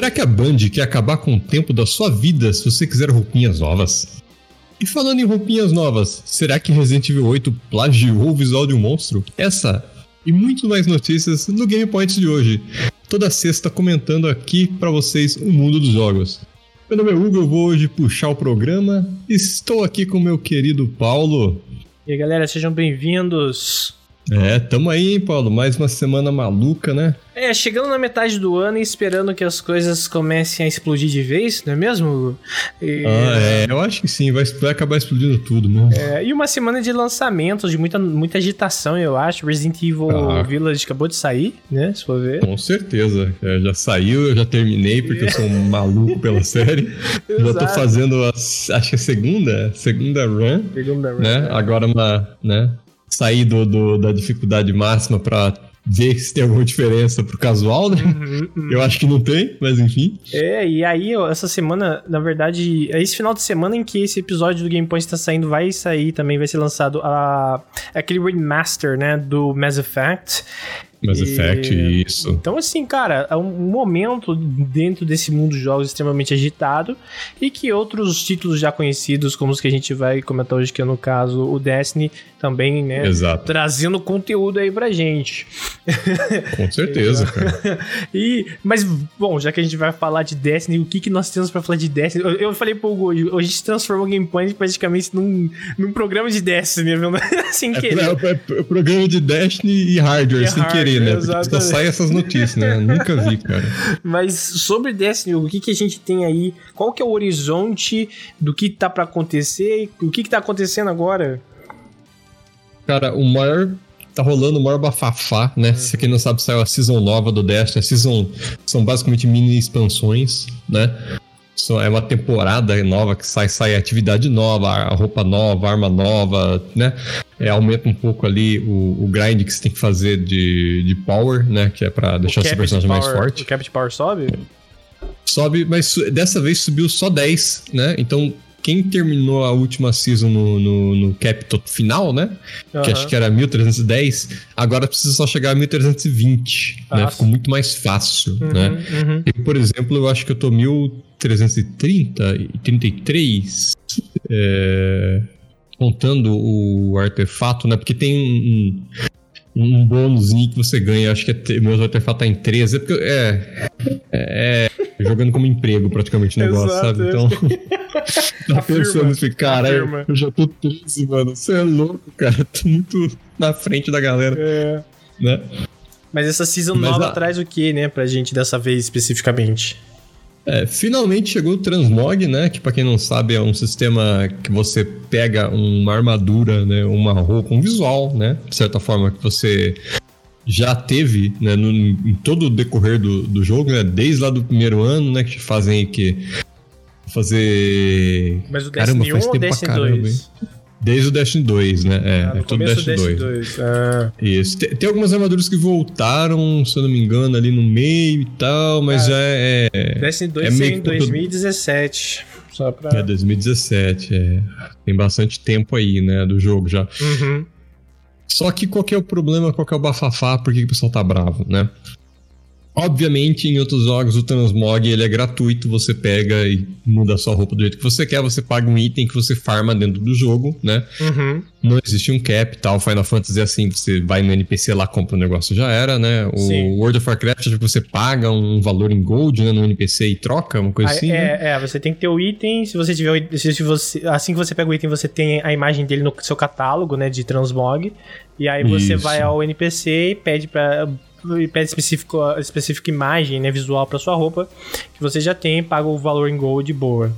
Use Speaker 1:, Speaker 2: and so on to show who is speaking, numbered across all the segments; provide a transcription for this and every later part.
Speaker 1: Será que a Band quer acabar com o tempo da sua vida se você quiser roupinhas novas? E falando em roupinhas novas, será que Resident Evil 8 plagiou o visual de um monstro? Essa e muito mais notícias no Game Points de hoje. Toda sexta comentando aqui para vocês o mundo dos jogos. Meu nome é Hugo, eu vou hoje puxar o programa. Estou aqui com meu querido Paulo.
Speaker 2: E aí, galera, sejam bem-vindos.
Speaker 1: É, tamo aí, hein, Paulo? Mais uma semana maluca, né?
Speaker 2: É, chegando na metade do ano e esperando que as coisas comecem a explodir de vez, não é mesmo?
Speaker 1: E... Ah, é, eu acho que sim, vai, vai acabar explodindo tudo, né?
Speaker 2: É, e uma semana de lançamentos, de muita, muita agitação, eu acho. Resident Evil ah. Village acabou de sair, né? Se for ver.
Speaker 1: Com certeza. É, já saiu, eu já terminei, porque eu sou um maluco pela série. já tô fazendo, a, acho que a segunda, segunda run. Segunda run. Né? É. Agora uma, né? Sair do, do da dificuldade máxima pra ver se tem alguma diferença pro casual, né? Uhum, uhum. Eu acho que não tem, mas enfim.
Speaker 2: É, e aí, essa semana, na verdade, é esse final de semana em que esse episódio do Game Point está saindo, vai sair também, vai ser lançado a, aquele remaster, né, do Mass Effect.
Speaker 1: Mass Effect, e... isso.
Speaker 2: Então, assim, cara, é um momento dentro desse mundo de jogos extremamente agitado e que outros títulos já conhecidos, como os que a gente vai comentar hoje, que é no caso o Destiny, também, né?
Speaker 1: Exato.
Speaker 2: Trazendo conteúdo aí pra gente.
Speaker 1: Com certeza, cara.
Speaker 2: e, mas, bom, já que a gente vai falar de Destiny, o que, que nós temos pra falar de Destiny? Eu, eu falei pro Hugo, hoje a gente transformou o Game praticamente num, num programa de Destiny, viu? sem
Speaker 1: é,
Speaker 2: querer.
Speaker 1: É, é, é, programa de Destiny e hardware, e sem hardware, querer, né? Exatamente. Porque só sai essas notícias, né? Nunca vi, cara.
Speaker 2: Mas sobre Destiny, o que, que a gente tem aí? Qual que é o horizonte do que tá para acontecer? O que que tá acontecendo agora?
Speaker 1: Cara, o maior tá rolando o maior bafafá, né? Uhum. Se quem não sabe, saiu a season nova do Destiny. A season são basicamente mini expansões, né? É uma temporada nova que sai, sai atividade nova, roupa nova, arma nova, né? É, aumenta um pouco ali o, o grind que você tem que fazer de, de power, né? Que é pra deixar seu personagem
Speaker 2: power,
Speaker 1: mais forte.
Speaker 2: O cap de power sobe?
Speaker 1: Sobe, mas dessa vez subiu só 10, né? Então quem terminou a última season no, no, no cap final, né? Uhum. Que acho que era 1310, agora precisa só chegar a 1320, Nossa. né? Ficou muito mais fácil, uhum, né? Uhum. E, por exemplo, eu acho que eu tô 1330 e 33, é, contando o artefato, né? Porque tem um, um bônusinho que você ganha. Acho que é, meu artefato tá em 13. É, porque, é, é, é jogando como emprego praticamente o negócio, Exato, sabe? Então. tá pensando assim, cara, eu já tô 13, mano. Você é louco, cara. Tô muito na frente da galera. É. Né?
Speaker 2: Mas essa season Mas nova a... traz o que, né, pra gente dessa vez especificamente?
Speaker 1: É, finalmente chegou o Transmog, né? Que para quem não sabe é um sistema que você pega uma armadura, né? Uma roupa, um visual, né? De certa forma que você já teve né, no, em todo o decorrer do, do jogo, né? Desde lá do primeiro ano, né? Que fazem que fazer.
Speaker 2: Mas o Destiny Caramba, faz 1 tempo ou Destiny 2?
Speaker 1: Desde o Destiny 2, né? É, ah, é tudo Destiny, Destiny 2. 2. Ah. Isso. Tem, tem, algumas armaduras que voltaram, se eu não me engano, ali no meio e tal, mas ah, já é.
Speaker 2: Destiny 2 é meio em 2017. Só pra...
Speaker 1: É 2017, é. Tem bastante tempo aí, né, do jogo já. Uhum. Só que qual que é o problema, qual que é o bafafá, por que, que o pessoal tá bravo, né? Obviamente, em outros jogos, o Transmog ele é gratuito, você pega e muda a sua roupa do jeito que você quer, você paga um item que você farma dentro do jogo, né? Uhum. Não existe um cap tal. Final Fantasy é assim, você vai no NPC lá, compra o um negócio já era, né? O Sim. World of Warcraft é que você paga um valor em gold né, no NPC e troca, uma coisa ah, assim.
Speaker 2: É,
Speaker 1: né?
Speaker 2: é, você tem que ter o item, se você tiver se você, assim que você pega o item, você tem a imagem dele no seu catálogo, né, de Transmog. E aí você Isso. vai ao NPC e pede para e pede específico, específica imagem, né, visual para sua roupa, que você já tem, paga o valor em gold boa.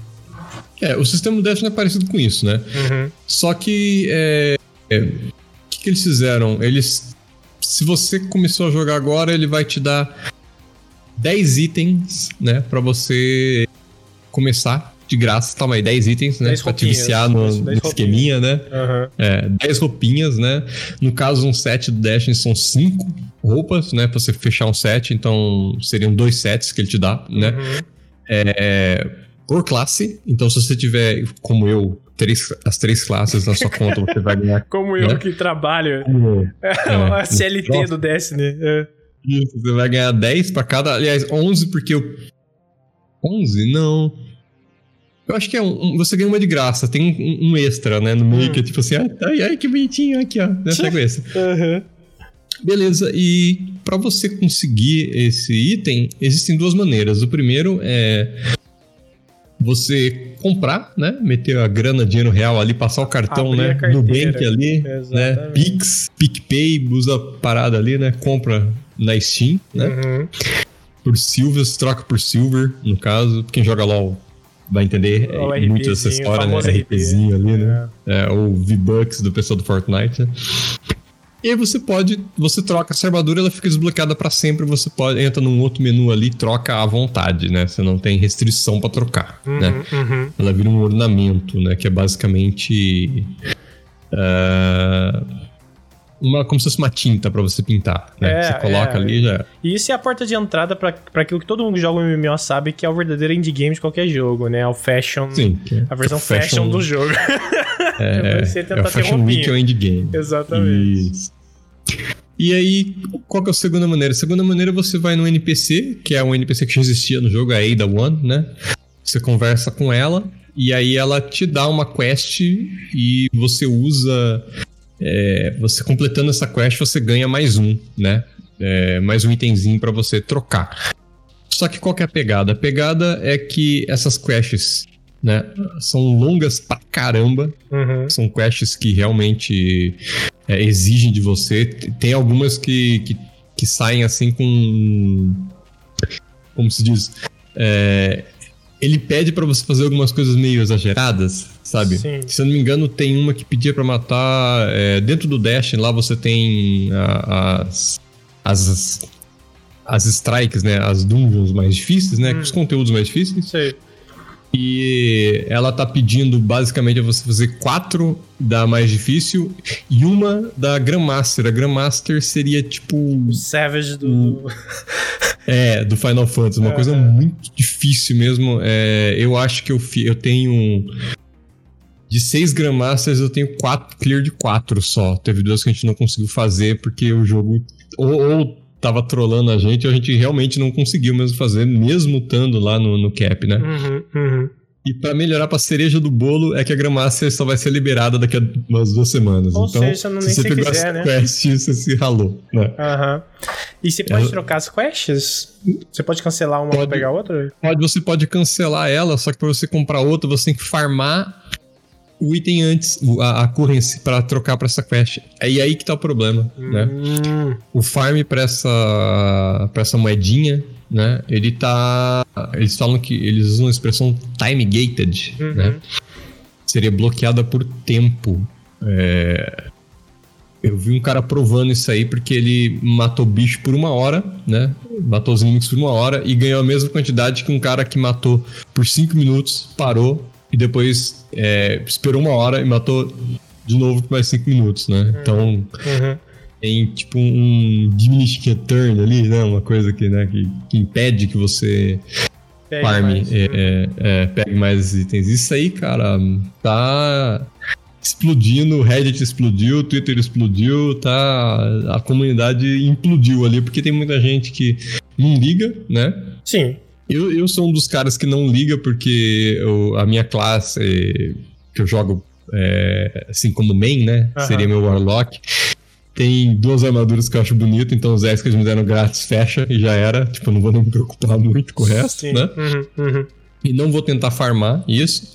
Speaker 1: É, o sistema do Destiny é parecido com isso, né? Uhum. Só que é, é, o que, que eles fizeram? Eles, se você começou a jogar agora, ele vai te dar 10 itens, né, para você começar de graça, toma aí 10 itens, né? 10 pra te viciar no, no esqueminha, né? Uhum. É, 10 roupinhas, né? No caso, um set do Destiny são 5 roupas, né? Pra você fechar um set, então seriam dois sets que ele te dá, né? Uhum. É, por classe, então se você tiver, como eu, três, as três classes na sua conta, você vai ganhar.
Speaker 2: como eu né? que trabalho. Como, é, a CLT do Destiny. É.
Speaker 1: Isso, você vai ganhar 10 pra cada. Aliás, 11 porque eu 11? Não. Eu acho que é um, um, você ganha uma de graça, tem um, um extra, né? No meio hum. que é tipo assim, ai, ai, que bonitinho aqui, ó. Né? Pega esse. Uhum. Beleza, e para você conseguir esse item, existem duas maneiras. O primeiro é você comprar, né? Meter a grana, dinheiro real ali, passar o cartão, Abrir né? No bank ali, né? Exatamente. né? Pix, PicPay, usa a parada ali, né? Compra na Steam, né? Uhum. Por Silver, você troca por Silver, no caso. Quem joga LOL vai entender é, muito essa história, né? RPzinho ali, né? É. É, ou V-Bucks do pessoal do Fortnite, né? E aí você pode, você troca essa armadura, ela fica desbloqueada para sempre, você pode entra num outro menu ali, troca à vontade, né? Você não tem restrição para trocar, uhum, né? Uhum. Ela vira um ornamento, né? Que é basicamente uh, uma como se fosse uma tinta para você pintar, né? É, você coloca é. ali já.
Speaker 2: E isso é a porta de entrada para aquilo que todo mundo que joga o MMO sabe que é o verdadeiro indie game de qualquer jogo, né? É o fashion, Sim, a versão fashion, fashion do jogo.
Speaker 1: É, você tentar é o Fashion Week é o indie game.
Speaker 2: Exatamente. Isso.
Speaker 1: E aí, qual que é a segunda maneira? A segunda maneira você vai no NPC, que é um NPC que já existia no jogo, a Ada One, né? Você conversa com ela e aí ela te dá uma quest e você usa. É, você completando essa quest, você ganha mais um, né? É, mais um itemzinho para você trocar. Só que qual que é a pegada? A pegada é que essas quests né? São longas pra caramba. Uhum. São quests que realmente é, exigem de você. Tem algumas que, que, que, saem assim com. Como se diz? É, ele pede para você fazer algumas coisas meio exageradas, sabe? Sim. Se eu não me engano, tem uma que pedia para matar. É, dentro do Dash, lá você tem a, as, as. As strikes, né? As dungeons mais difíceis, né? Hum. Os conteúdos mais difíceis. Sei. E ela tá pedindo basicamente a você fazer quatro da mais difícil e uma da Grandmaster. A Grandmaster seria tipo.
Speaker 2: O Savage do.
Speaker 1: é, do Final Fantasy. Uma coisa muito difícil mesmo. É, eu acho que eu, eu tenho. De seis Grandmasters, eu tenho quatro clear de quatro só. Teve duas que a gente não conseguiu fazer porque o jogo. Ou, ou tava trolando a gente, a gente realmente não conseguiu mesmo fazer, mesmo estando lá no, no cap, né? Uhum, uhum. E para melhorar pra cereja do bolo é que a Grandmaster só vai ser liberada daqui a umas duas semanas. Ou então, seja, não, se você pegou quiser, as né? quests, você se ralou, né?
Speaker 2: Aham. E você pode trocar as quests? Você pode cancelar uma pode, pra pegar outra?
Speaker 1: Pode, você pode cancelar ela, só que pra você comprar outra, você tem que farmar o item antes, a, a currency, para trocar para essa quest. É aí que tá o problema, né? Hum. O farm para essa, pra essa moedinha, né? Ele tá. Eles falam que eles usam a expressão time gated, uhum. né? Seria bloqueada por tempo. É, eu vi um cara provando isso aí porque ele matou bicho por uma hora, né? Matou os inimigos por uma hora e ganhou a mesma quantidade que um cara que matou por cinco minutos, parou e depois é, esperou uma hora e matou de novo por mais cinco minutos, né? Uhum. Então uhum. Tem tipo um diminishing return ali, né? Uma coisa que, né, que, que impede que você pegue farme, mais, é, é, é, pegue mais itens. Isso aí, cara, tá explodindo, o Reddit explodiu, o Twitter explodiu, tá? A comunidade implodiu ali, porque tem muita gente que não liga, né?
Speaker 2: Sim.
Speaker 1: Eu, eu sou um dos caras que não liga porque eu, a minha classe que eu jogo é, assim como main, né? Uhum. Seria meu Warlock. Tem duas armaduras que eu acho bonito, então os 10 que eles me deram grátis fecha e já era. Tipo, eu não vou nem me preocupar muito com o resto, Sim. né? Uhum, uhum. E não vou tentar farmar isso.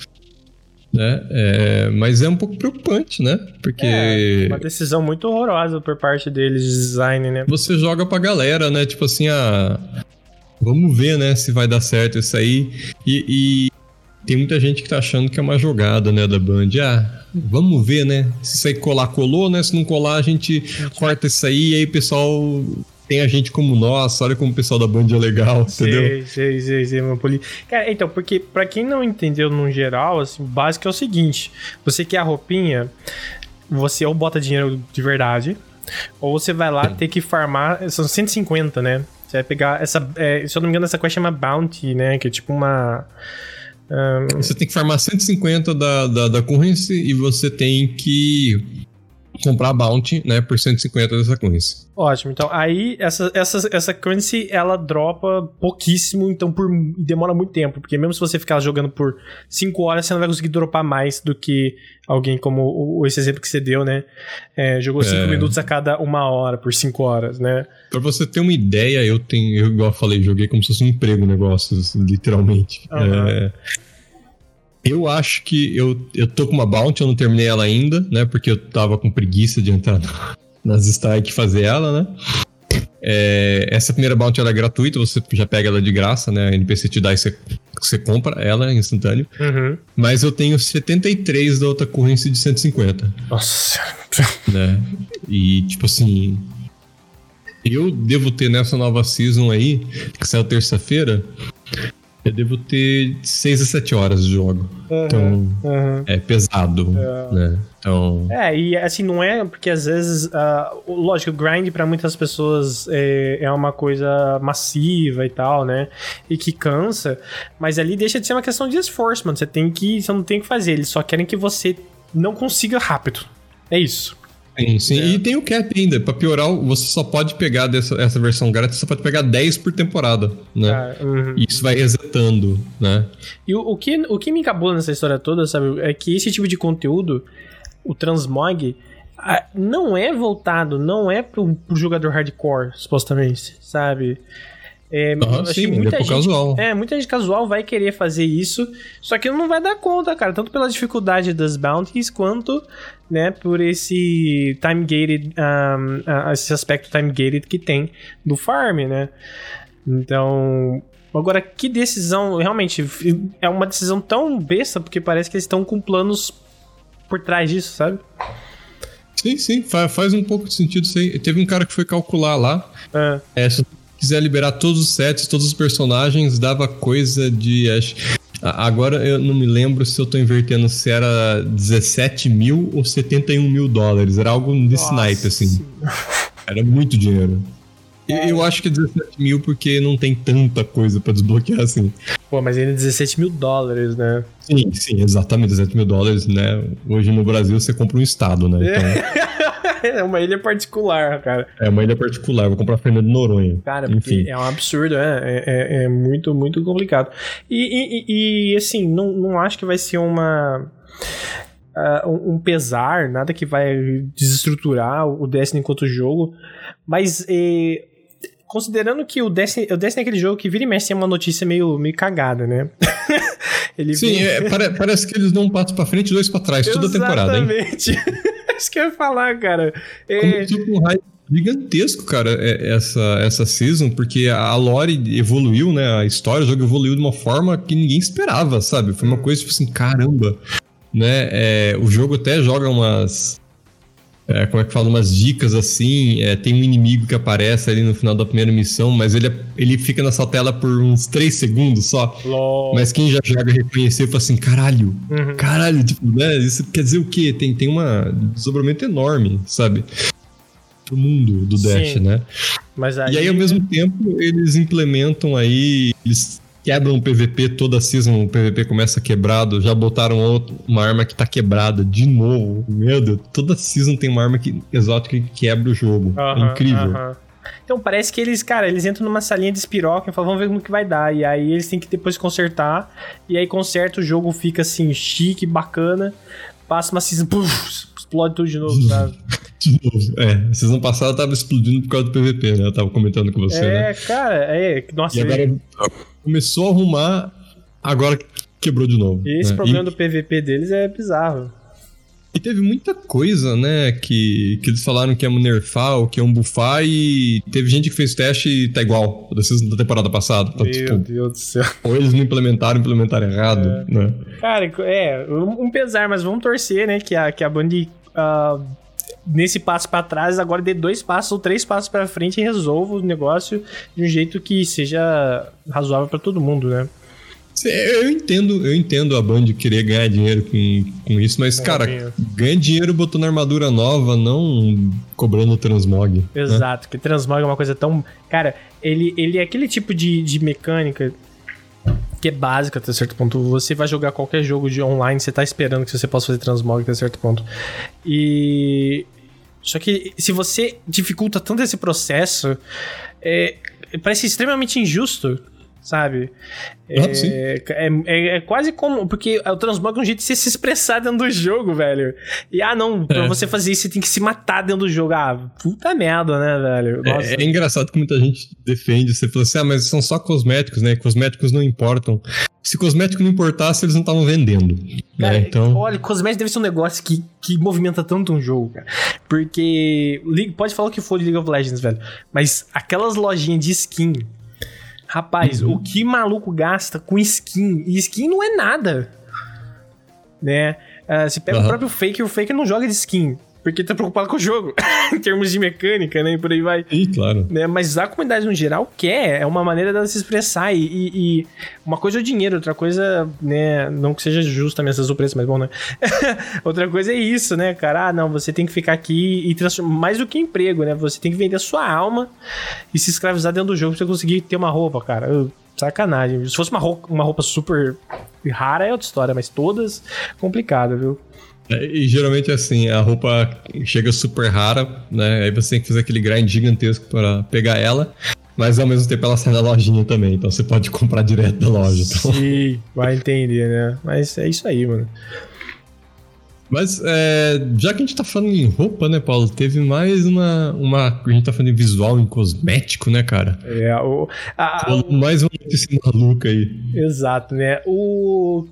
Speaker 1: Né? É, mas é um pouco preocupante, né? Porque. É,
Speaker 2: uma decisão muito horrorosa por parte deles de design, né?
Speaker 1: Você joga pra galera, né? Tipo assim, a. Ah, Vamos ver, né, se vai dar certo isso aí. E, e, tem muita gente que tá achando que é uma jogada, né, da Band. Ah, vamos ver, né? Se isso aí colar, colou, né? Se não colar, a gente corta isso aí e aí o pessoal tem a gente como nós, olha como o pessoal da Band é legal, sei, entendeu?
Speaker 2: Sei, sei, sei, meu poli... Cara, então, porque para quem não entendeu no geral, assim, o básico é o seguinte: você quer a roupinha, você ou bota dinheiro de verdade, ou você vai lá ter que farmar, são 150, né? Você vai pegar essa. É, se eu não me engano, essa quest chama Bounty, né? Que é tipo uma.
Speaker 1: Um... Você tem que farmar 150 da, da, da currency e você tem que comprar a Bounty, né, por 150 dessa currency.
Speaker 2: Ótimo, então aí essa, essa, essa currency ela dropa pouquíssimo, então por demora muito tempo, porque mesmo se você ficar jogando por 5 horas, você não vai conseguir dropar mais do que alguém como o, esse exemplo que você deu, né? É, jogou 5 é... minutos a cada uma hora por 5 horas, né?
Speaker 1: Pra você ter uma ideia, eu tenho, eu, igual eu falei, joguei como se fosse um emprego negócio, literalmente. Uhum. É, eu acho que eu, eu tô com uma bounty, eu não terminei ela ainda, né? Porque eu tava com preguiça de entrar nas strike e fazer ela, né? É, essa primeira bounty ela é gratuita, você já pega ela de graça, né? A NPC te dá e você, você compra ela instantâneo. Uhum. Mas eu tenho 73 da outra currency de 150.
Speaker 2: Nossa.
Speaker 1: Né? E, tipo assim. Eu devo ter nessa nova season aí, que saiu terça-feira, eu devo ter 6 a 7 horas de jogo. Uhum, então, uhum. é pesado, é. né? Então...
Speaker 2: É, e assim, não é porque às vezes, uh, lógico, o grind para muitas pessoas é, é uma coisa massiva e tal, né? E que cansa, mas ali deixa de ser uma questão de esforço, mano. Você tem que, você não tem que fazer, eles só querem que você não consiga rápido. É isso.
Speaker 1: Sim, sim. É. E tem o cap ainda. Pra piorar, você só pode pegar dessa essa versão grátis, você pode pegar 10 por temporada, né? Ah, uhum. E isso vai resetando, né?
Speaker 2: E o, o, que, o que me acabou nessa história toda, sabe, é que esse tipo de conteúdo, o transmog, não é voltado, não é pro, pro jogador hardcore, supostamente, sabe?
Speaker 1: É, uhum, sim, muita é gente, casual.
Speaker 2: É, muita gente casual vai querer fazer isso, só que não vai dar conta, cara, tanto pela dificuldade das bounties quanto, né, por esse time gated, um, esse aspecto time gated que tem do farm, né? Então, agora que decisão, realmente é uma decisão tão besta porque parece que eles estão com planos por trás disso, sabe?
Speaker 1: Sim, sim, faz, faz um pouco de sentido aí. Teve um cara que foi calcular lá. É. É, quiser liberar todos os sets, todos os personagens, dava coisa de. Acho, agora eu não me lembro se eu tô invertendo se era 17 mil ou 71 mil dólares. Era algo desse Nossa. naipe, assim. Era muito dinheiro. É. Eu acho que é 17 mil porque não tem tanta coisa pra desbloquear assim.
Speaker 2: Pô, mas ainda é 17 mil dólares, né?
Speaker 1: Sim, sim, exatamente. 17 mil dólares, né? Hoje no Brasil você compra um estado, né?
Speaker 2: Então... é uma ilha particular, cara.
Speaker 1: É uma ilha particular, vou comprar Fernando Noronha.
Speaker 2: Cara, Enfim. é um absurdo, é, é, é, é muito, muito complicado. E, e, e, assim, não, não acho que vai ser uma. Uh, um pesar, nada que vai desestruturar o Destiny enquanto jogo, mas eh, considerando que o Destiny, o Destiny é aquele jogo que vira e mexe tem uma notícia meio, meio cagada, né?
Speaker 1: Sim, vem... é, pare, parece que eles dão um passo pra frente e dois pra trás, toda a temporada, hein?
Speaker 2: Exatamente. isso que eu ia falar, cara. É...
Speaker 1: Tipo um raio gigantesco, cara, é, essa, essa season, porque a lore evoluiu, né? A história, o jogo evoluiu de uma forma que ninguém esperava, sabe? Foi uma coisa tipo assim, caramba, né? É, o jogo até joga umas é, como é que fala, umas dicas assim. É, tem um inimigo que aparece ali no final da primeira missão, mas ele, ele fica nessa tela por uns 3 segundos só.
Speaker 2: Lol.
Speaker 1: Mas quem já joga reconheceu fala assim: caralho, uhum. caralho, tipo, né? Isso quer dizer o quê? Tem, tem uma desdobramento enorme, sabe? Pro mundo do Dash, Sim. né?
Speaker 2: Aí...
Speaker 1: E aí, ao mesmo tempo, eles implementam aí. Eles quebram o PVP toda a season, o PVP começa quebrado, já botaram outro, uma arma que tá quebrada de novo. Meu Deus, toda season tem uma arma que, exótica que quebra o jogo. É incrível.
Speaker 2: Então parece que eles, cara, eles entram numa salinha de espiroca e falam, vamos ver como que vai dar. E aí eles têm que depois consertar. E aí conserta, o jogo fica assim, chique, bacana. Passa uma season, puff, explode tudo de novo, sabe?
Speaker 1: de novo. É, a season passada tava explodindo por causa do PVP, né? Eu tava comentando com você, é,
Speaker 2: né? É, cara, é. Nossa,
Speaker 1: e agora, é começou a arrumar, agora quebrou de novo.
Speaker 2: E esse né? problema e... do PVP deles é bizarro.
Speaker 1: E teve muita coisa, né, que, que eles falaram que é um nerfar, que é um buffar, e teve gente que fez teste e tá igual da temporada passada. Então,
Speaker 2: Meu tipo, Deus do céu.
Speaker 1: Ou eles não implementaram, implementaram errado, é. né?
Speaker 2: Cara, é, um pesar, mas vamos torcer, né, que a, que a Band... Uh, nesse passo para trás, agora dê dois passos ou três passos para frente e resolva o negócio de um jeito que seja razoável para todo mundo, né?
Speaker 1: Eu entendo, eu entendo a Band querer ganhar dinheiro com, com isso, mas, cara, ganha dinheiro botando armadura nova, não cobrando transmog. Né?
Speaker 2: Exato, né? que transmog é uma coisa tão. Cara, ele, ele é aquele tipo de, de mecânica que é básica até certo ponto. Você vai jogar qualquer jogo de online, você tá esperando que você possa fazer transmog até certo ponto. E Só que se você dificulta tanto esse processo, é, parece extremamente injusto sabe? É, é, é, é, quase como. Porque o transmog é um jeito de você se expressar dentro do jogo, velho. E ah, não, pra é. você fazer isso, você tem que se matar dentro do jogo. Ah, puta merda, né, velho?
Speaker 1: É, é, engraçado que muita gente defende. Você falou assim, ah, mas são só cosméticos, né? Cosméticos não importam. Se cosmético não importasse, eles não estavam vendendo. Né? Cara, né? então...
Speaker 2: Olha, cosmético deve ser um negócio que, que movimenta tanto um jogo, cara. Porque. Pode falar o que for de League of Legends, velho. Mas aquelas lojinhas de skin Rapaz, uhum. o que maluco gasta com skin? E skin não é nada. Né? Uh, se pega uhum. o próprio Faker, o Faker não joga de skin porque tá preocupado com o jogo, em termos de mecânica, né? E por aí vai.
Speaker 1: Sim, claro.
Speaker 2: Né? Mas a comunidade no geral quer, é uma maneira dela se expressar. E, e, e, uma coisa é o dinheiro, outra coisa, né? Não que seja justamente essas o preço, mas bom, né? outra coisa é isso, né, cara? Ah, não, você tem que ficar aqui e transformar. Mais do que emprego, né? Você tem que vender a sua alma e se escravizar dentro do jogo pra você conseguir ter uma roupa, cara. Eu, sacanagem. Se fosse uma roupa, uma roupa super rara é outra história, mas todas complicada, viu?
Speaker 1: É, e geralmente é assim, a roupa chega super rara, né? Aí você tem que fazer aquele grind gigantesco para pegar ela. Mas ao mesmo tempo ela sai da lojinha também, então você pode comprar direto da loja. Então.
Speaker 2: Sim, vai entender, né? Mas é isso aí, mano.
Speaker 1: Mas é, já que a gente tá falando em roupa, né, Paulo? Teve mais uma. uma a gente tá falando em visual, em cosmético, né, cara?
Speaker 2: É, o. A,
Speaker 1: mais uma notícia maluca aí.
Speaker 2: Exato, né? O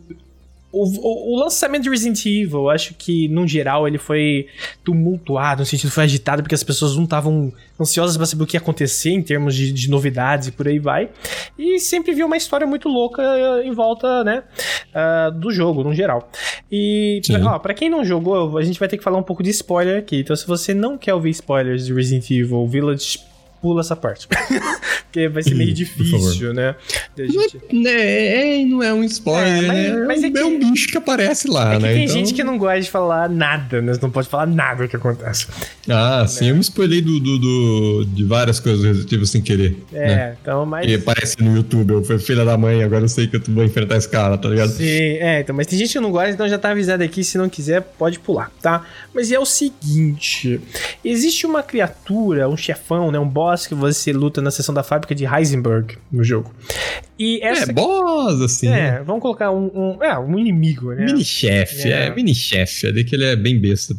Speaker 2: o, o, lançamento de Resident Evil, eu acho que, no geral, ele foi tumultuado, no sentido foi agitado, porque as pessoas não estavam ansiosas para saber o que ia acontecer em termos de, de, novidades e por aí vai. E sempre vi uma história muito louca em volta, né, uh, do jogo, no geral. E, pra quem não jogou, a gente vai ter que falar um pouco de spoiler aqui. Então, se você não quer ouvir spoilers de Resident Evil Village pula essa parte. Porque vai ser meio difícil, né?
Speaker 1: Gente... Não, é, é, não é um spoiler, é, mas, né? Mas é, que, é, um bicho que aparece lá, é
Speaker 2: né?
Speaker 1: Tem
Speaker 2: então... gente que não gosta de falar nada, né? Não pode falar nada que acontece.
Speaker 1: Ah, né? sim, eu me spoilei do, do, do, de várias coisas do Resident Evil sem querer.
Speaker 2: É, né? então, mas.
Speaker 1: E aparece no YouTube, eu fui filha da mãe, agora eu sei que eu vou enfrentar esse cara, tá ligado?
Speaker 2: Sim, é, então, mas tem gente que não gosta, então já tá avisado aqui, se não quiser, pode pular, tá? Mas é o seguinte: existe uma criatura, um chefão, né? Um boss que você luta na seção da fábrica de Heisenberg no jogo.
Speaker 1: E essa... É, boss, assim.
Speaker 2: É, né? vamos colocar um, um, é, um inimigo, né?
Speaker 1: Mini-chefe, é, é mini-chefe. É de que ele é bem besta.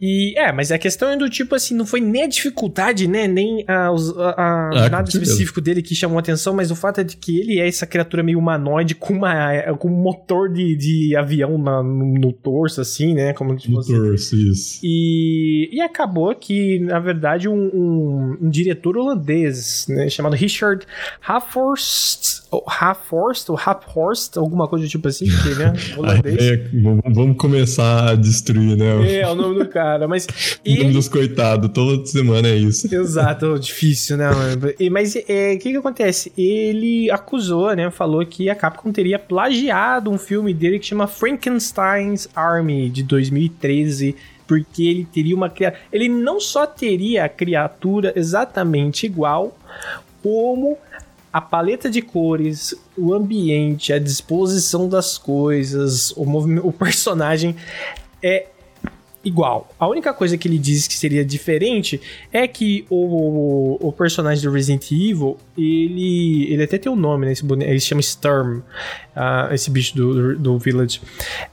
Speaker 2: E é, mas a questão é do tipo assim, não foi nem a dificuldade, né? Nem a, a, a ah, nada específico dele que chamou a atenção, mas o fato é de que ele é essa criatura meio humanoide com, uma, com um motor de, de avião na, no, no, torso, assim, né? Como
Speaker 1: tipo, no torso, isso.
Speaker 2: E, e acabou que, na verdade, um, um, um diretor holandês, né? Chamado Richard Haforst Haforst ou Haphorst, alguma coisa do tipo assim, que, né?
Speaker 1: Holandês. É, vamos começar a destruir, né?
Speaker 2: É, o nome do cara, mas.
Speaker 1: o nome dos coitados, toda semana é isso.
Speaker 2: Exato, difícil, né, mano? E, mas o é, que que acontece? Ele acusou, né? Falou que a Capcom teria plagiado um filme dele que chama Frankenstein's Army, de 2013 porque ele teria uma criatura. Ele não só teria a criatura exatamente igual, como a paleta de cores, o ambiente, a disposição das coisas, o, o personagem é igual. A única coisa que ele diz que seria diferente é que o, o, personagem do Resident Evil, ele, ele até tem um nome, né? Esse boneco, ele se chama Storm, uh, esse bicho do, do, do Village.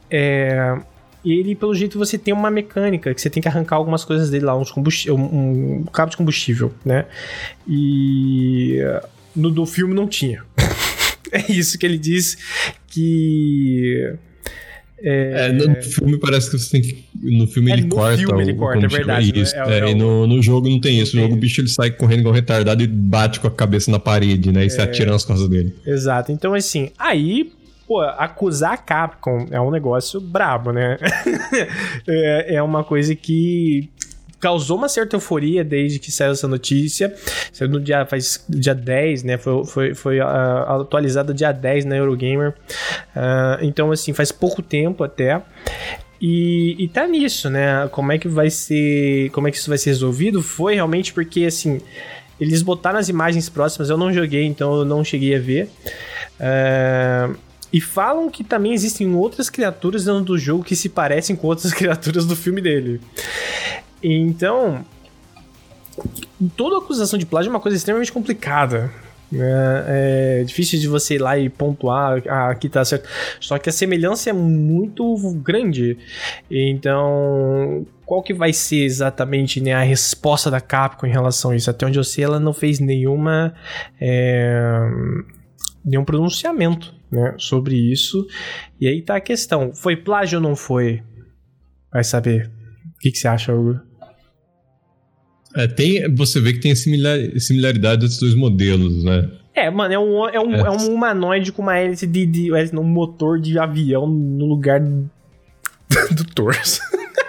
Speaker 2: É, ele, pelo jeito, você tem uma mecânica que você tem que arrancar algumas coisas dele lá, uns um, um cabo de combustível, né? E no do filme não tinha. é isso que ele diz que.
Speaker 1: É... é... no filme parece que você tem que. No filme é, ele no corta. No filme
Speaker 2: ele corta, é verdade.
Speaker 1: Né? Isso, é, é, e no, no jogo não tem isso. No jogo o bicho ele sai correndo igual retardado e bate com a cabeça na parede, né? E se atira nas costas dele.
Speaker 2: Exato. Então, assim, aí pô, acusar a Capcom é um negócio brabo, né? é, é uma coisa que causou uma certa euforia desde que saiu essa notícia. Saiu no dia, faz dia 10, né? Foi, foi, foi uh, atualizada dia 10 na Eurogamer. Uh, então, assim, faz pouco tempo até. E, e tá nisso, né? Como é que vai ser. Como é que isso vai ser resolvido? Foi realmente porque, assim. Eles botaram as imagens próximas, eu não joguei, então eu não cheguei a ver. Uh, e falam que também existem outras criaturas dentro do jogo que se parecem com outras criaturas do filme dele. Então, toda acusação de plágio é uma coisa extremamente complicada. É, é, difícil de você ir lá e pontuar, ah, aqui tá certo. Só que a semelhança é muito grande. Então, qual que vai ser exatamente né, a resposta da Capcom em relação a isso? Até onde eu sei, ela não fez nenhuma. É, nenhum pronunciamento né, sobre isso. E aí tá a questão: foi plágio ou não foi? Vai saber. O que, que você acha, Hugo?
Speaker 1: É, tem, você vê que tem similar, similaridade dos dois modelos, né?
Speaker 2: É, mano, é um, é um, é. é um humanoide com uma hélice de, de, um motor de avião no lugar do, do torso.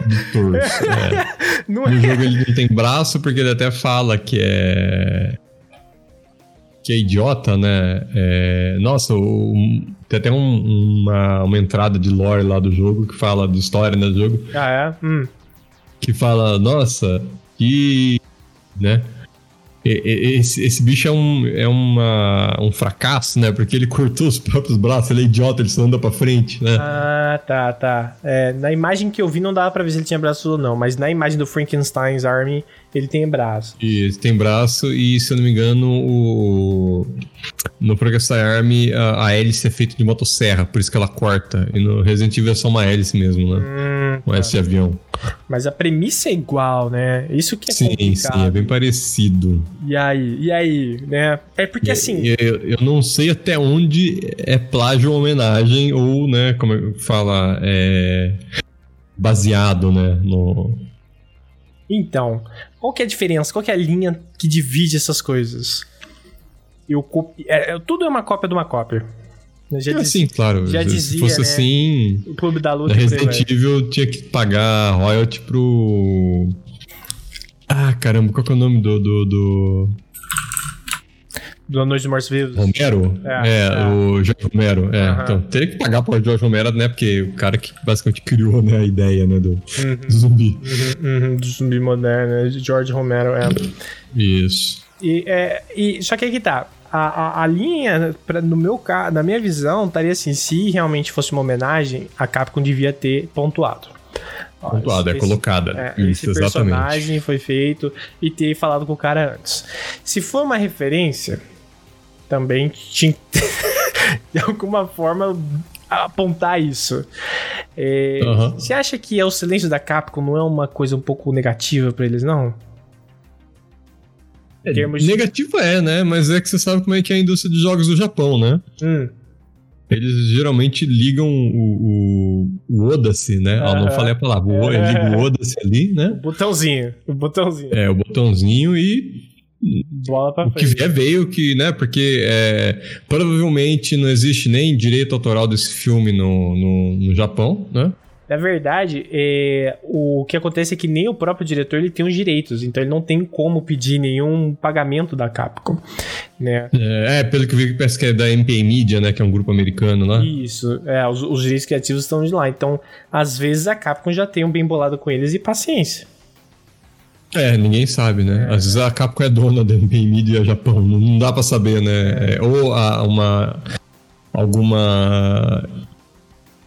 Speaker 1: Do torso, é. Não no é. jogo ele não tem braço porque ele até fala que é que é idiota, né? É, nossa, o, tem até um, uma, uma entrada de lore lá do jogo que fala de história né, do jogo.
Speaker 2: Ah, é? Hum.
Speaker 1: Que fala, nossa, que. né? Esse, esse bicho é, um, é uma, um fracasso, né? Porque ele cortou os próprios braços, ele é idiota, ele só anda pra frente, né?
Speaker 2: Ah, tá, tá. É, na imagem que eu vi não dava pra ver se ele tinha braço ou não, mas na imagem do Frankenstein's Army ele tem braço.
Speaker 1: Isso, tem braço e, se eu não me engano, o... no Frankenstein Army a, a hélice é feita de motosserra, por isso que ela corta. E no Resident Evil é só uma hélice mesmo, né? Hum, tá. hélice de avião.
Speaker 2: Mas a premissa é igual, né? Isso que é sim, complicado.
Speaker 1: Sim, é bem parecido.
Speaker 2: E aí? E aí, né? É porque
Speaker 1: e,
Speaker 2: assim...
Speaker 1: Eu, eu não sei até onde é plágio ou homenagem ou, né, como é fala, é... Baseado, né, no...
Speaker 2: Então, qual que é a diferença? Qual que é a linha que divide essas coisas? Eu copi... É, é, tudo é uma cópia de uma cópia.
Speaker 1: Já é, sim, claro. Já dizia, Se fosse né? assim,
Speaker 2: o clube da luta.
Speaker 1: Resident Evil tinha que pagar royalty pro. Ah, caramba, qual que é o nome do. do, do...
Speaker 2: Do Noite dos Mortos Vivos.
Speaker 1: Romero? É, é, é. o Jorge Romero. É. Uhum. Então, teria que pagar pro Jorge Romero, né? Porque o cara que basicamente criou né, a ideia, né? Do, uhum. do zumbi.
Speaker 2: Uhum, uhum, do zumbi moderno, né? George Romero, é.
Speaker 1: Isso.
Speaker 2: E, é, e, só que aí que tá a, a, a linha, pra, no meu na minha visão, estaria assim: se realmente fosse uma homenagem, a Capcom devia ter pontuado.
Speaker 1: Pontuado, é colocada.
Speaker 2: É, Isso, esse personagem exatamente. foi feito e ter falado com o cara antes. Se for uma referência, também tinha de alguma forma apontar isso. É, uhum. Você acha que é o silêncio da Capcom não é uma coisa um pouco negativa para eles, não?
Speaker 1: É. Negativo é, né? Mas é que você sabe como é que é a indústria de jogos do Japão, né? Hum. Eles geralmente ligam o, o, o né? Ah, não falei a palavra. O, é. Liga o ali, né?
Speaker 2: O botãozinho. O botãozinho.
Speaker 1: É, o botãozinho e. Bola pra frente. O que vier veio, que, né? Porque é, provavelmente não existe nem direito autoral desse filme no, no, no Japão, né?
Speaker 2: Na verdade, é, o que acontece é que nem o próprio diretor ele tem os direitos, então ele não tem como pedir nenhum pagamento da Capcom, né?
Speaker 1: É, é pelo que eu vi, parece que é da MPA Media, né, que é um grupo americano lá.
Speaker 2: Isso, é, os, os direitos criativos estão de lá, então às vezes a Capcom já tem um bem bolado com eles e paciência.
Speaker 1: É, ninguém sabe, né? Às vezes a Capcom é dona da MPA Media Japão, não dá para saber, né? É, ou uma alguma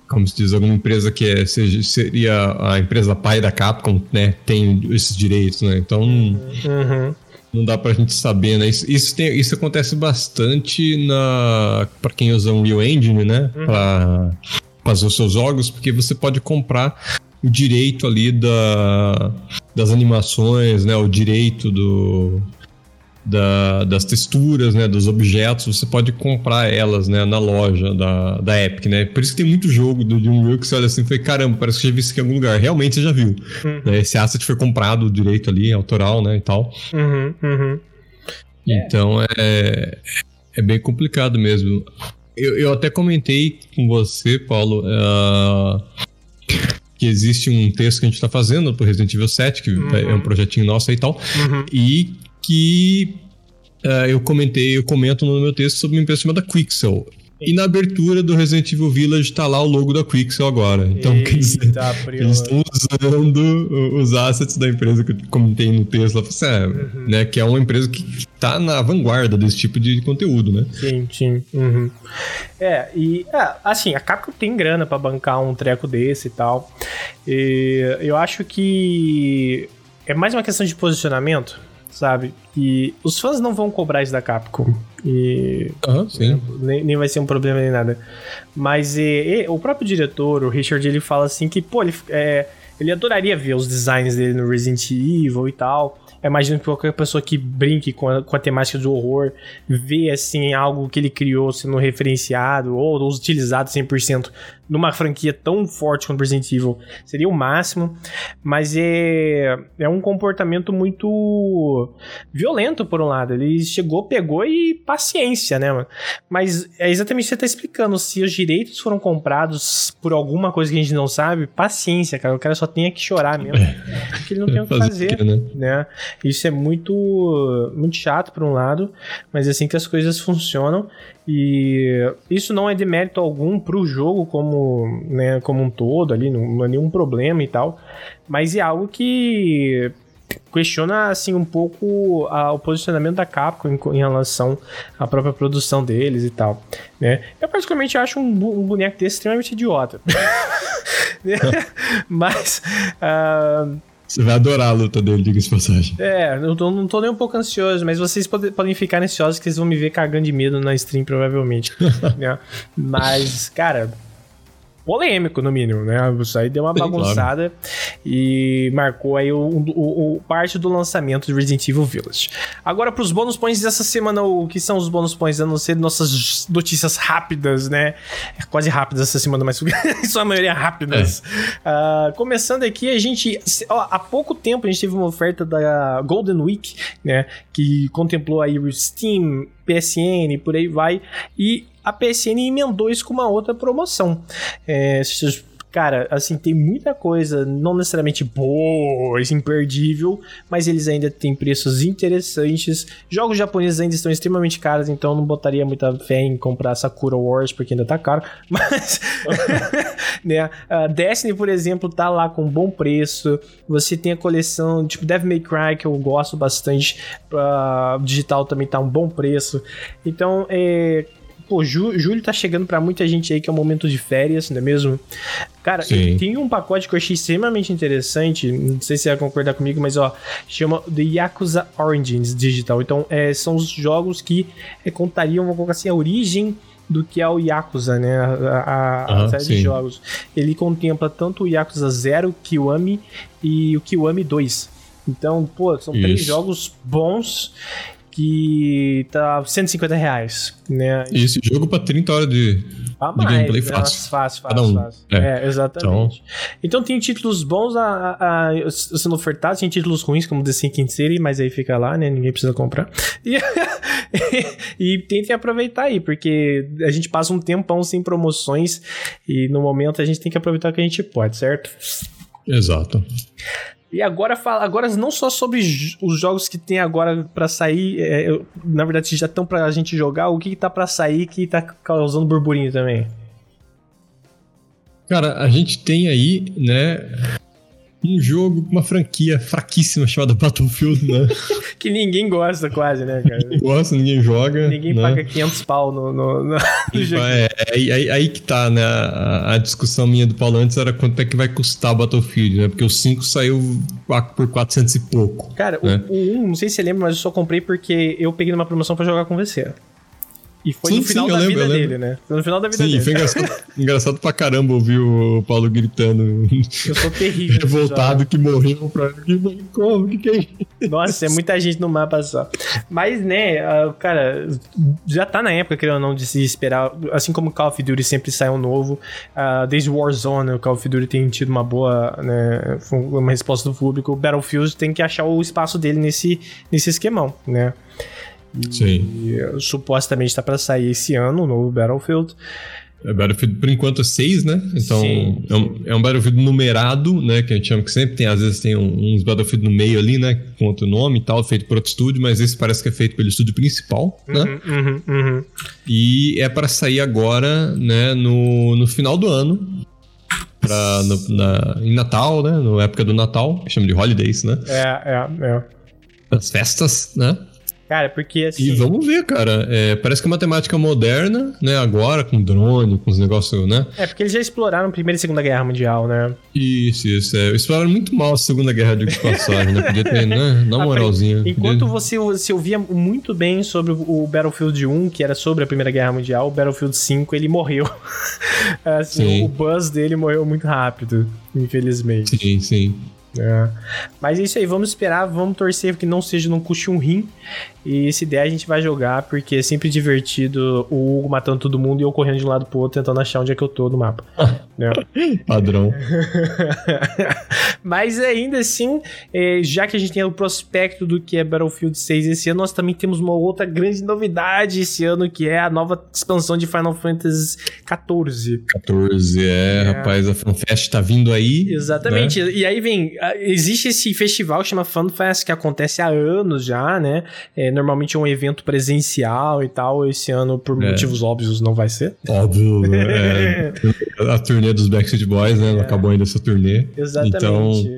Speaker 1: como se diz, alguma empresa que é, seja, seria a empresa pai da Capcom, né, tem esses direitos, né? Então uhum. não dá pra gente saber, né? Isso, isso, tem, isso acontece bastante na para quem usa um Unreal Engine, né, uhum. para fazer os seus jogos, porque você pode comprar o direito ali da, das animações, né, o direito do da, das texturas, né, dos objetos, você pode comprar elas, né, na loja da, da Epic, né? Por isso que tem muito jogo do Dreamworks que você olha assim e fala, caramba, parece que já vi isso aqui em algum lugar. Realmente você já viu. Uhum. Né? Esse asset foi comprado direito ali, autoral, né, e tal.
Speaker 2: Uhum, uhum.
Speaker 1: Então é, é bem complicado mesmo. Eu, eu até comentei com você, Paulo, uh, que existe um texto que a gente está fazendo pro Resident Evil 7, que uhum. é um projetinho nosso e tal, uhum. e que uh, eu comentei, eu comento no meu texto sobre uma empresa chamada Quixel. E na abertura do Resident Evil Village tá lá o logo da Quixel agora. Então, Eita, quer dizer, eles estão usando os assets da empresa que eu comentei no texto lá, é, uhum. né, que é uma empresa que tá na vanguarda desse tipo de conteúdo, né?
Speaker 2: Sim, sim. Uhum. É, e é, assim, a Capcom tem grana para bancar um treco desse e tal. E eu acho que é mais uma questão de posicionamento, sabe? E os fãs não vão cobrar isso da Capcom. E
Speaker 1: uhum, sim.
Speaker 2: Nem, nem vai ser um problema nem nada. Mas e, e, o próprio diretor, o Richard, ele fala assim que, pô, ele, é, ele adoraria ver os designs dele no Resident Evil e tal. Eu imagino que qualquer pessoa que brinque com a, com a temática do horror vê, assim, algo que ele criou sendo referenciado ou utilizado 100% numa franquia tão forte quanto Resident Evil seria o máximo, mas é, é um comportamento muito violento por um lado. Ele chegou, pegou e paciência, né, mano? Mas é exatamente o que você tá explicando. Se os direitos foram comprados por alguma coisa que a gente não sabe, paciência, cara. O cara só tem que chorar mesmo. Porque ele não tem o que fazer, né? né? Isso é muito, muito chato por um lado, mas é assim que as coisas funcionam. E isso não é de mérito algum pro jogo como, né, como um todo ali, não, não é nenhum problema e tal. Mas é algo que questiona assim um pouco a, o posicionamento da Capcom em, em, relação à própria produção deles e tal, né? Eu particularmente acho um, um boneco desse extremamente idiota, mas uh,
Speaker 1: você vai adorar a luta dele, diga-se passagem.
Speaker 2: É, não tô, não tô nem um pouco ansioso, mas vocês pode, podem ficar ansiosos que vocês vão me ver cagando de medo na stream, provavelmente. né? Mas, cara, polêmico, no mínimo, né? Isso aí deu uma bagunçada claro. e marcou aí o, o, o, parte do lançamento de Resident Evil Village. Agora, para os bônus points dessa semana, o que são os bônus points? A não ser nossas notícias rápidas, né? É quase rápidas essa semana, mas sua maioria rápidas. É. Uh, começando aqui, a gente. Ó, há pouco tempo a gente teve uma oferta da Golden Week, né? Que contemplou aí o Steam, PSN, por aí vai. E a PSN emendou isso com uma outra promoção. É, cara, assim, tem muita coisa, não necessariamente boa, imperdível, mas eles ainda têm preços interessantes. Jogos japoneses ainda estão extremamente caros, então não botaria muita fé em comprar Sakura Wars, porque ainda tá caro. Mas, né, a Destiny, por exemplo, tá lá com bom preço. Você tem a coleção, tipo, Devil May Cry, que eu gosto bastante. Uh, digital também tá um bom preço. Então, é pô, ju, julho tá chegando para muita gente aí que é um momento de férias, não é mesmo? Cara, tem um pacote que eu achei extremamente interessante, não sei se você vai concordar comigo, mas ó, chama The Yakuza Origins Digital. Então, é, são os jogos que é, contariam, vamos colocar assim, a origem do que é o Yakuza, né? A, a, a série sim. de jogos. Ele contempla tanto o Yakuza 0, Kiwami e o Kiwami 2. Então, pô, são Isso. três jogos bons que tá 150 reais, né?
Speaker 1: E esse jogo pra 30 horas de,
Speaker 2: ah, de gameplay fácil. Fácil, fácil, um. fácil. É. é, exatamente. Então... então... tem títulos bons a, a, a, sendo ofertados, tem títulos ruins como The Sinking City, mas aí fica lá, né? Ninguém precisa comprar. E, e tentem aproveitar aí, porque a gente passa um tempão sem promoções e no momento a gente tem que aproveitar o que a gente pode, certo?
Speaker 1: Exato.
Speaker 2: E agora fala, agora não só sobre os jogos que tem agora para sair, é, na verdade já estão pra gente jogar, o que, que tá para sair que tá causando burburinho também?
Speaker 1: Cara, a gente tem aí, né, um jogo com uma franquia fraquíssima chamada Battlefield, né?
Speaker 2: que ninguém gosta quase, né, cara?
Speaker 1: Ninguém gosta, ninguém joga.
Speaker 2: Ninguém né? paga 500 pau no, no, no, no
Speaker 1: jogo. É, é aí, aí, que tá, né? A, a, discussão minha do Paulo antes era quanto é que vai custar o Battlefield, né? Porque o 5 saiu por 400 e pouco.
Speaker 2: Cara, né? o, o 1, não sei se você lembra, mas eu só comprei porque eu peguei numa promoção para jogar com você. E foi sim, no final sim, da lembro, vida dele, né? Foi no final da vida sim, dele.
Speaker 1: Sim, foi engraçado, engraçado pra caramba ouvir o Paulo gritando.
Speaker 2: Eu sou terrível.
Speaker 1: Revoltado que morreu pra. Como? Que, que é
Speaker 2: isso? Nossa, é muita gente no mapa só. Mas, né, cara, já tá na época, querendo ou não, de se esperar. Assim como Call of Duty sempre sai um novo. Desde Warzone, o Call of Duty tem tido uma boa, né, uma resposta do público. O Battlefield tem que achar o espaço dele nesse, nesse esquemão, né?
Speaker 1: E, Sim.
Speaker 2: E, supostamente está para sair esse ano o novo Battlefield.
Speaker 1: É Battlefield, por enquanto, é 6, né? Então, sim, é, um, é, um, Battlefield numerado, né? Que a gente chama que sempre tem, às vezes tem um, uns Battlefield no meio ali, né? Com outro nome e tal, feito por outro estúdio, mas esse parece que é feito pelo estúdio principal, né?
Speaker 2: uhum, né? Uhum, uhum.
Speaker 1: E é para sair agora, né? No, no final do ano. Pra, no, na, em Natal, né? Na época do Natal, que chama de Holidays, né?
Speaker 2: É, é, é.
Speaker 1: As festas, né?
Speaker 2: Cara, porque assim.
Speaker 1: E vamos ver, cara. É, parece que a matemática moderna, né? Agora, com drone, com os negócios, né?
Speaker 2: É, porque eles já exploraram a Primeira e Segunda Guerra Mundial, né?
Speaker 1: Isso, isso. É. Exploraram muito mal a Segunda Guerra de passagem, né? Podia ter, né? Na moralzinha.
Speaker 2: Enquanto podia... você, você ouvia muito bem sobre o Battlefield 1, que era sobre a Primeira Guerra Mundial, o Battlefield 5, ele morreu. assim, sim. o buzz dele morreu muito rápido, infelizmente.
Speaker 1: Sim, sim.
Speaker 2: É. Mas é isso aí, vamos esperar, vamos torcer que não seja num custe um rim. E se der, a gente vai jogar, porque é sempre divertido o Hugo matando todo mundo e eu correndo de um lado pro outro, tentando achar onde é que eu tô no mapa.
Speaker 1: né? Padrão.
Speaker 2: Mas ainda assim, é, já que a gente tem o prospecto do que é Battlefield 6 esse ano, nós também temos uma outra grande novidade esse ano, que é a nova expansão de Final Fantasy XIV.
Speaker 1: 14, é, é. rapaz, a FanFest tá vindo aí.
Speaker 2: Exatamente. Né? E aí vem, existe esse festival que chama FanFest, que acontece há anos já, né? É, normalmente é um evento presencial e tal. Esse ano, por é. motivos óbvios, não vai ser.
Speaker 1: Óbvio, é, a turnê dos Backstreet Boys, né? Não é. acabou ainda essa turnê.
Speaker 2: Exatamente. Então...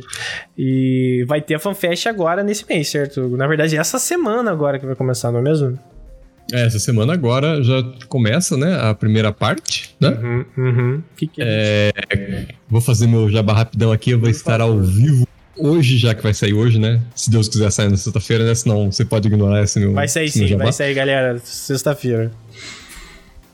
Speaker 2: E vai ter a FanFest agora nesse mês, certo? Na verdade, essa semana agora que vai começar, não é mesmo?
Speaker 1: É, essa semana agora já começa, né? A primeira parte, né?
Speaker 2: Uhum, uhum. Que que
Speaker 1: é, é vou fazer meu jabá rapidão aqui, eu vou estar ao vivo hoje, já que vai sair hoje, né? Se Deus quiser sair na sexta-feira, né? Senão você pode ignorar esse meu.
Speaker 2: Vai sair sim, jabá. vai sair, galera, sexta-feira.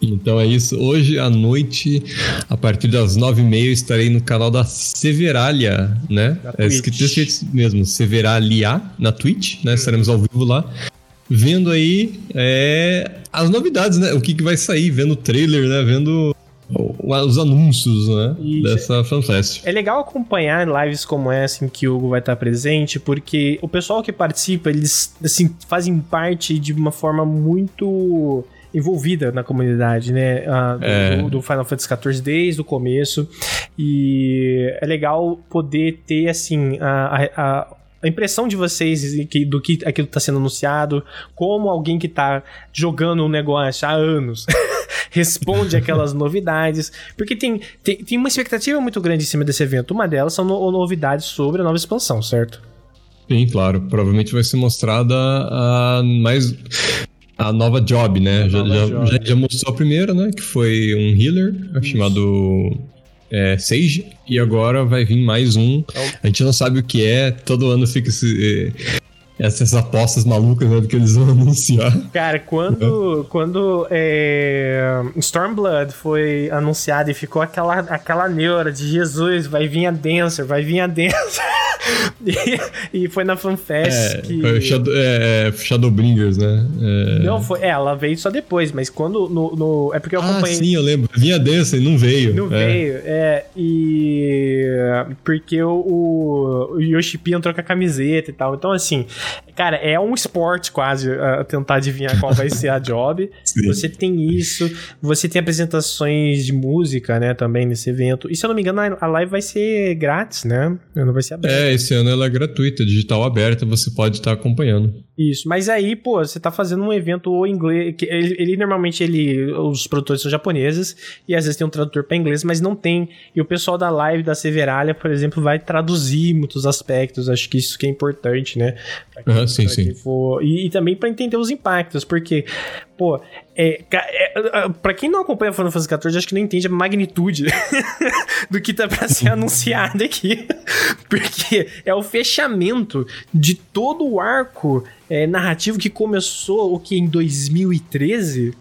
Speaker 1: Então é isso. Hoje à noite, a partir das nove e meia, estarei no canal da Severalia, né? Na é escrito desse jeito mesmo, Severalia, na Twitch, né? Estaremos ao vivo lá. Vendo aí é, as novidades, né? O que, que vai sair, vendo o trailer, né? Vendo os anúncios, né? Isso. Dessa FanFest.
Speaker 2: É legal acompanhar lives como essa em que o Hugo vai estar presente, porque o pessoal que participa, eles assim, fazem parte de uma forma muito envolvida na comunidade, né? Ah, é. do, do, Final Fantasy XIV desde o começo. E é legal poder ter, assim, a, a, a impressão de vocês do que aquilo está sendo anunciado, como alguém que está jogando um negócio há anos responde aquelas novidades, porque tem, tem, tem uma expectativa muito grande em cima desse evento. Uma delas são no, novidades sobre a nova expansão, certo?
Speaker 1: Sim, claro. Provavelmente vai ser mostrada a mais a nova job, né? Já, já, job. já, já, mostrou a primeira, né? Que foi um healer chamado é, Sage, e agora vai vir mais um. É a gente não sabe o que é, todo ano fica esse, essas apostas malucas né, do que eles vão anunciar.
Speaker 2: Cara, quando, quando é, Stormblood foi anunciado e ficou aquela, aquela neura de Jesus, vai vir a Dancer, vai vir a Dancer. e, e, foi na FanFest
Speaker 1: é,
Speaker 2: que.
Speaker 1: Foi Shadow, é, é, Shadowbringers, né?
Speaker 2: É... Não, foi. É, ela veio só depois, mas quando. No, no é porque eu acompanhei.
Speaker 1: Ah, sim, eu lembro. Vinha Dancer e não veio.
Speaker 2: Não é. veio, é. E. Porque o, o Yoshi entrou com a camiseta e tal. Então, assim. Cara, é um esporte quase uh, tentar adivinhar qual vai ser a job. Sim. Você tem isso, você tem apresentações de música, né, também nesse evento. E se eu não me engano, a live vai ser grátis, né? Não vai ser
Speaker 1: aberta. É, esse ano ela é gratuita, digital aberta, você pode estar acompanhando.
Speaker 2: Isso, mas aí, pô, você tá fazendo um evento inglês. Que ele, ele, normalmente ele. Os produtores são japoneses e às vezes tem um tradutor para inglês, mas não tem. E o pessoal da live da Severalha, por exemplo, vai traduzir muitos aspectos. Acho que isso que é importante, né?
Speaker 1: Pra uhum, sim, sim.
Speaker 2: For... E, e, também para entender os impactos, porque, pô, é, é, pra quem não acompanha Final Fantasy XIV, acho que não entende a magnitude do que tá pra ser anunciado aqui. porque é o fechamento de todo o arco é, narrativo que começou o que em 2013.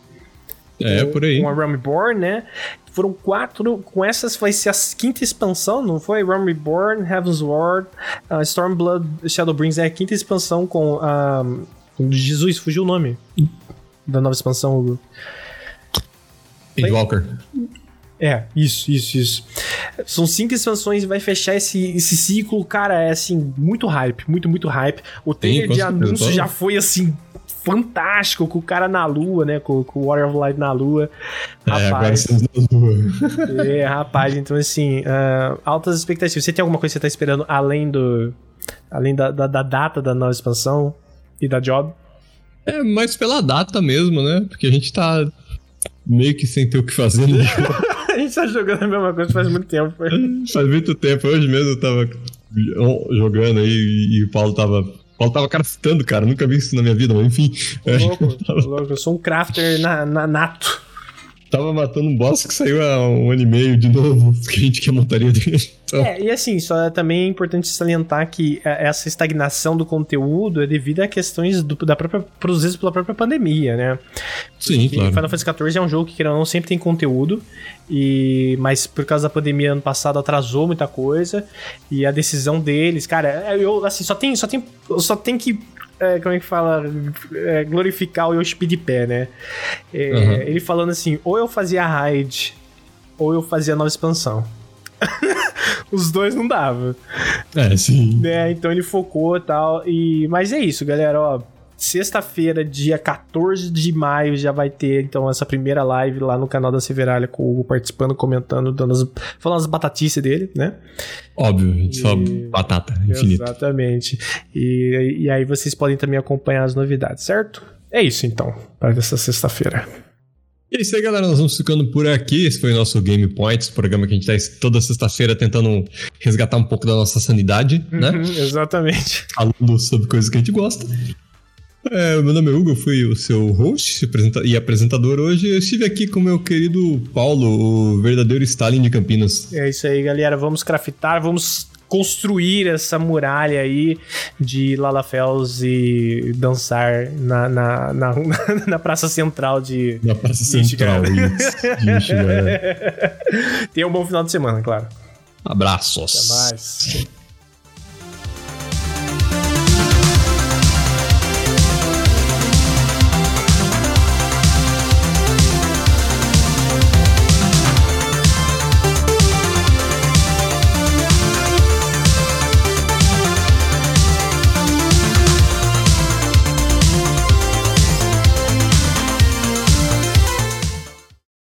Speaker 1: É, com, por aí.
Speaker 2: Com a Realm Reborn, né? Foram quatro. Com essas vai ser a quinta expansão, não foi? Realm Reborn, Heaven's Ward, uh, Stormblood, Shadowbrings é a quinta expansão com a. Uh, Jesus, fugiu o nome da nova expansão, Hugo.
Speaker 1: Walker.
Speaker 2: É, isso, isso, isso. São cinco expansões e vai fechar esse, esse ciclo, cara, é assim, muito hype, muito, muito hype. O trailer de anúncio já foi assim, fantástico, com o cara na lua, né? Com, com o Warrior of Light na lua.
Speaker 1: Rapaz. É, agora estamos na lua.
Speaker 2: é, rapaz, então assim, uh, altas expectativas. Você tem alguma coisa que você tá esperando além do. Além da, da, da data da nova expansão e da job?
Speaker 1: É mais pela data mesmo, né? Porque a gente tá meio que sem ter o que fazer no jogo.
Speaker 2: a gente tá jogando a mesma coisa faz muito tempo.
Speaker 1: faz muito tempo. Hoje mesmo eu tava jogando aí e o Paulo tava Paulo tava craftando, cara. Nunca vi isso na minha vida, mas enfim.
Speaker 2: Louco, louco. Eu sou um crafter na, na nato.
Speaker 1: Tava matando um boss que saiu há um ano e meio de novo, porque a gente quer montaria dele.
Speaker 2: Então... É, e assim, só é também importante salientar que é, essa estagnação do conteúdo é devido a questões do, da própria, produzidas pela própria pandemia, né?
Speaker 1: Sim, claro.
Speaker 2: Final Fantasy XIV é um jogo que, querendo ou não, sempre tem conteúdo, e mas por causa da pandemia ano passado atrasou muita coisa, e a decisão deles, cara, eu, assim, só tem, só tem, só tem que é, como é que fala? É, glorificar o Yoshi de pé, né? É, uhum. Ele falando assim: ou eu fazia raid, ou eu fazia nova expansão. Os dois não dava.
Speaker 1: É, sim.
Speaker 2: Né? Então ele focou e tal. E... Mas é isso, galera, ó Sexta-feira, dia 14 de maio, já vai ter então essa primeira live lá no canal da Severalha com o Hugo participando, comentando, dando as, falando as batatices dele, né?
Speaker 1: Óbvio, e... só batata infinita.
Speaker 2: Exatamente. E, e aí vocês podem também acompanhar as novidades, certo? É isso então, para essa sexta-feira.
Speaker 1: E é isso aí, galera. Nós vamos ficando por aqui. Esse foi o nosso Game Points, programa que a gente tá toda sexta-feira tentando resgatar um pouco da nossa sanidade, né?
Speaker 2: Uhum, exatamente.
Speaker 1: Falando sobre coisas que a gente gosta. É, meu nome é Hugo, eu fui o seu host e apresentador hoje. Eu estive aqui com o meu querido Paulo, o verdadeiro Stalin de Campinas.
Speaker 2: É isso aí, galera. Vamos craftar, vamos construir essa muralha aí de Lalafels e dançar na, na, na, na Praça Central de.
Speaker 1: Na Praça Central, de
Speaker 2: Tenha um bom final de semana, claro.
Speaker 1: Abraços.
Speaker 2: Até mais.